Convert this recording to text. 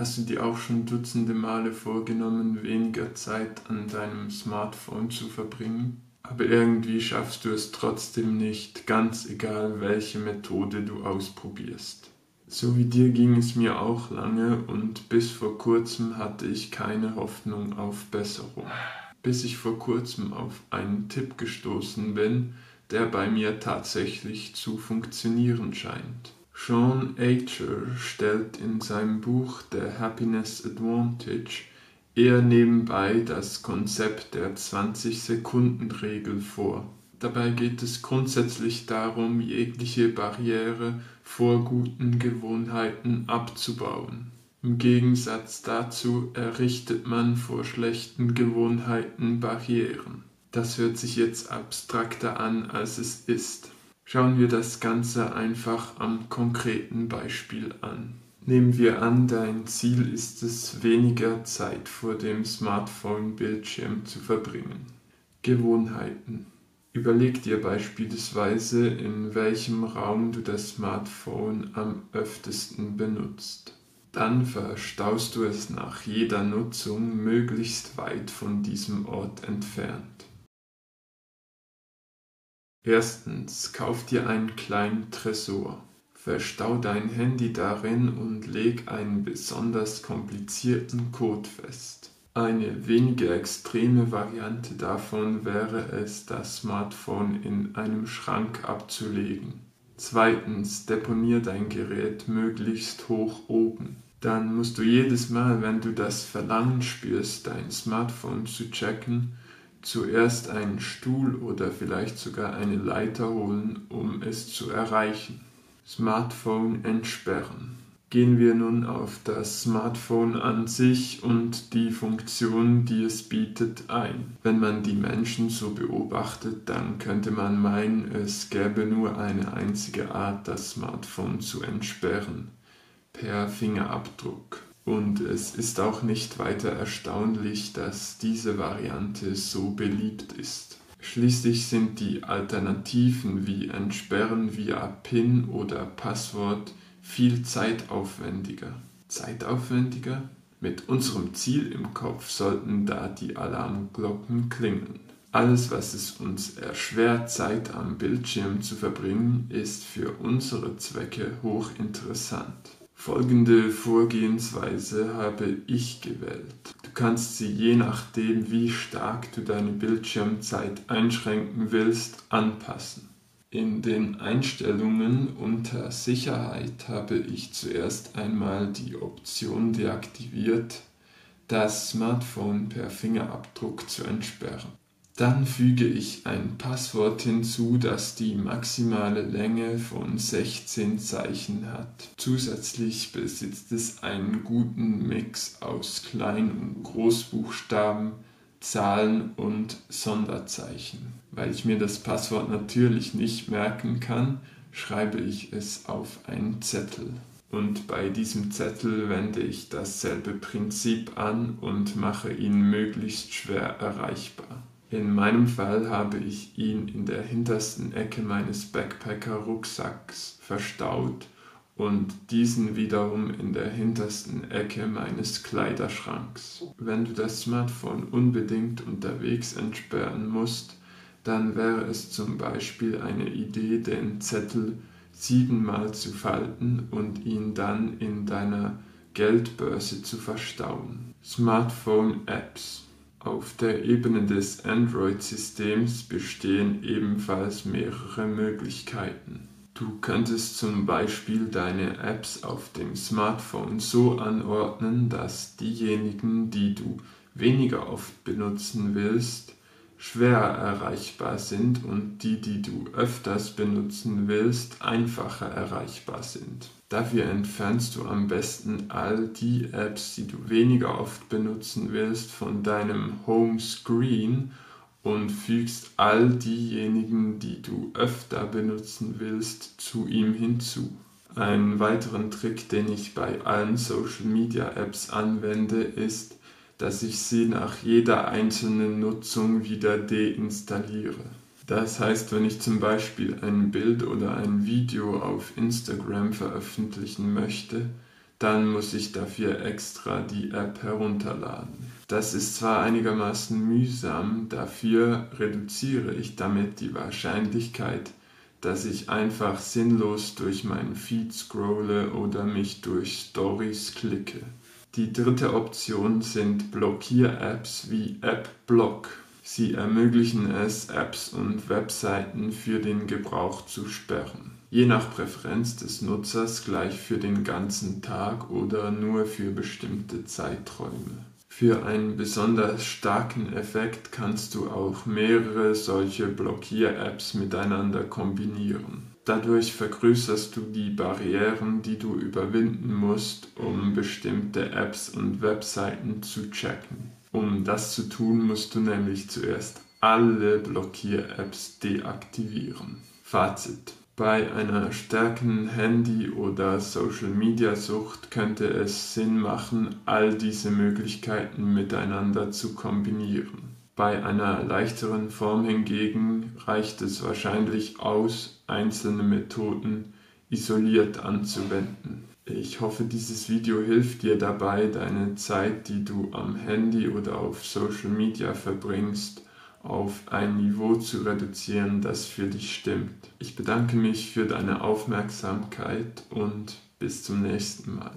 Hast du dir auch schon dutzende Male vorgenommen, weniger Zeit an deinem Smartphone zu verbringen? Aber irgendwie schaffst du es trotzdem nicht, ganz egal welche Methode du ausprobierst. So wie dir ging es mir auch lange und bis vor kurzem hatte ich keine Hoffnung auf Besserung. Bis ich vor kurzem auf einen Tipp gestoßen bin, der bei mir tatsächlich zu funktionieren scheint. Sean Acher stellt in seinem Buch The Happiness Advantage eher nebenbei das Konzept der 20-Sekunden-Regel vor. Dabei geht es grundsätzlich darum, jegliche Barriere vor guten Gewohnheiten abzubauen. Im Gegensatz dazu errichtet man vor schlechten Gewohnheiten Barrieren. Das hört sich jetzt abstrakter an, als es ist. Schauen wir das Ganze einfach am konkreten Beispiel an. Nehmen wir an, dein Ziel ist es, weniger Zeit vor dem Smartphone-Bildschirm zu verbringen. Gewohnheiten. Überleg dir beispielsweise, in welchem Raum du das Smartphone am öftesten benutzt. Dann verstaust du es nach jeder Nutzung möglichst weit von diesem Ort entfernt. Erstens, kauf dir einen kleinen Tresor. Verstau dein Handy darin und leg einen besonders komplizierten Code fest. Eine weniger extreme Variante davon wäre es, das Smartphone in einem Schrank abzulegen. Zweitens, deponier dein Gerät möglichst hoch oben. Dann musst du jedes Mal, wenn du das Verlangen spürst, dein Smartphone zu checken, zuerst einen Stuhl oder vielleicht sogar eine Leiter holen, um es zu erreichen. Smartphone entsperren. Gehen wir nun auf das Smartphone an sich und die Funktion, die es bietet, ein. Wenn man die Menschen so beobachtet, dann könnte man meinen, es gäbe nur eine einzige Art, das Smartphone zu entsperren. Per Fingerabdruck. Und es ist auch nicht weiter erstaunlich, dass diese Variante so beliebt ist. Schließlich sind die Alternativen wie Entsperren via PIN oder Passwort viel zeitaufwendiger. Zeitaufwendiger? Mit unserem Ziel im Kopf sollten da die Alarmglocken klingeln. Alles, was es uns erschwert, Zeit am Bildschirm zu verbringen, ist für unsere Zwecke hochinteressant. Folgende Vorgehensweise habe ich gewählt. Du kannst sie je nachdem, wie stark du deine Bildschirmzeit einschränken willst, anpassen. In den Einstellungen unter Sicherheit habe ich zuerst einmal die Option deaktiviert, das Smartphone per Fingerabdruck zu entsperren. Dann füge ich ein Passwort hinzu, das die maximale Länge von 16 Zeichen hat. Zusätzlich besitzt es einen guten Mix aus Klein- und Großbuchstaben, Zahlen und Sonderzeichen. Weil ich mir das Passwort natürlich nicht merken kann, schreibe ich es auf einen Zettel. Und bei diesem Zettel wende ich dasselbe Prinzip an und mache ihn möglichst schwer erreichbar. In meinem Fall habe ich ihn in der hintersten Ecke meines Backpacker-Rucksacks verstaut und diesen wiederum in der hintersten Ecke meines Kleiderschranks. Wenn du das Smartphone unbedingt unterwegs entsperren musst, dann wäre es zum Beispiel eine Idee, den Zettel siebenmal zu falten und ihn dann in deiner Geldbörse zu verstauen. Smartphone Apps auf der Ebene des Android-Systems bestehen ebenfalls mehrere Möglichkeiten. Du könntest zum Beispiel deine Apps auf dem Smartphone so anordnen, dass diejenigen, die du weniger oft benutzen willst, schwer erreichbar sind und die, die du öfters benutzen willst, einfacher erreichbar sind. Dafür entfernst du am besten all die Apps, die du weniger oft benutzen willst, von deinem Home Screen und fügst all diejenigen, die du öfter benutzen willst, zu ihm hinzu. Einen weiteren Trick, den ich bei allen Social Media Apps anwende, ist, dass ich sie nach jeder einzelnen Nutzung wieder deinstalliere. Das heißt, wenn ich zum Beispiel ein Bild oder ein Video auf Instagram veröffentlichen möchte, dann muss ich dafür extra die App herunterladen. Das ist zwar einigermaßen mühsam, dafür reduziere ich damit die Wahrscheinlichkeit, dass ich einfach sinnlos durch meinen Feed scrolle oder mich durch Stories klicke. Die dritte Option sind Blockier-Apps wie AppBlock. Sie ermöglichen es, Apps und Webseiten für den Gebrauch zu sperren. Je nach Präferenz des Nutzers gleich für den ganzen Tag oder nur für bestimmte Zeiträume. Für einen besonders starken Effekt kannst du auch mehrere solche Blockier-Apps miteinander kombinieren. Dadurch vergrößerst du die Barrieren, die du überwinden musst, um bestimmte Apps und Webseiten zu checken. Um das zu tun, musst du nämlich zuerst alle Blockier-Apps deaktivieren. Fazit. Bei einer stärkeren Handy- oder Social-Media-Sucht könnte es Sinn machen, all diese Möglichkeiten miteinander zu kombinieren. Bei einer leichteren Form hingegen reicht es wahrscheinlich aus, einzelne Methoden isoliert anzuwenden. Ich hoffe, dieses Video hilft dir dabei, deine Zeit, die du am Handy oder auf Social Media verbringst, auf ein Niveau zu reduzieren, das für dich stimmt. Ich bedanke mich für deine Aufmerksamkeit und bis zum nächsten Mal.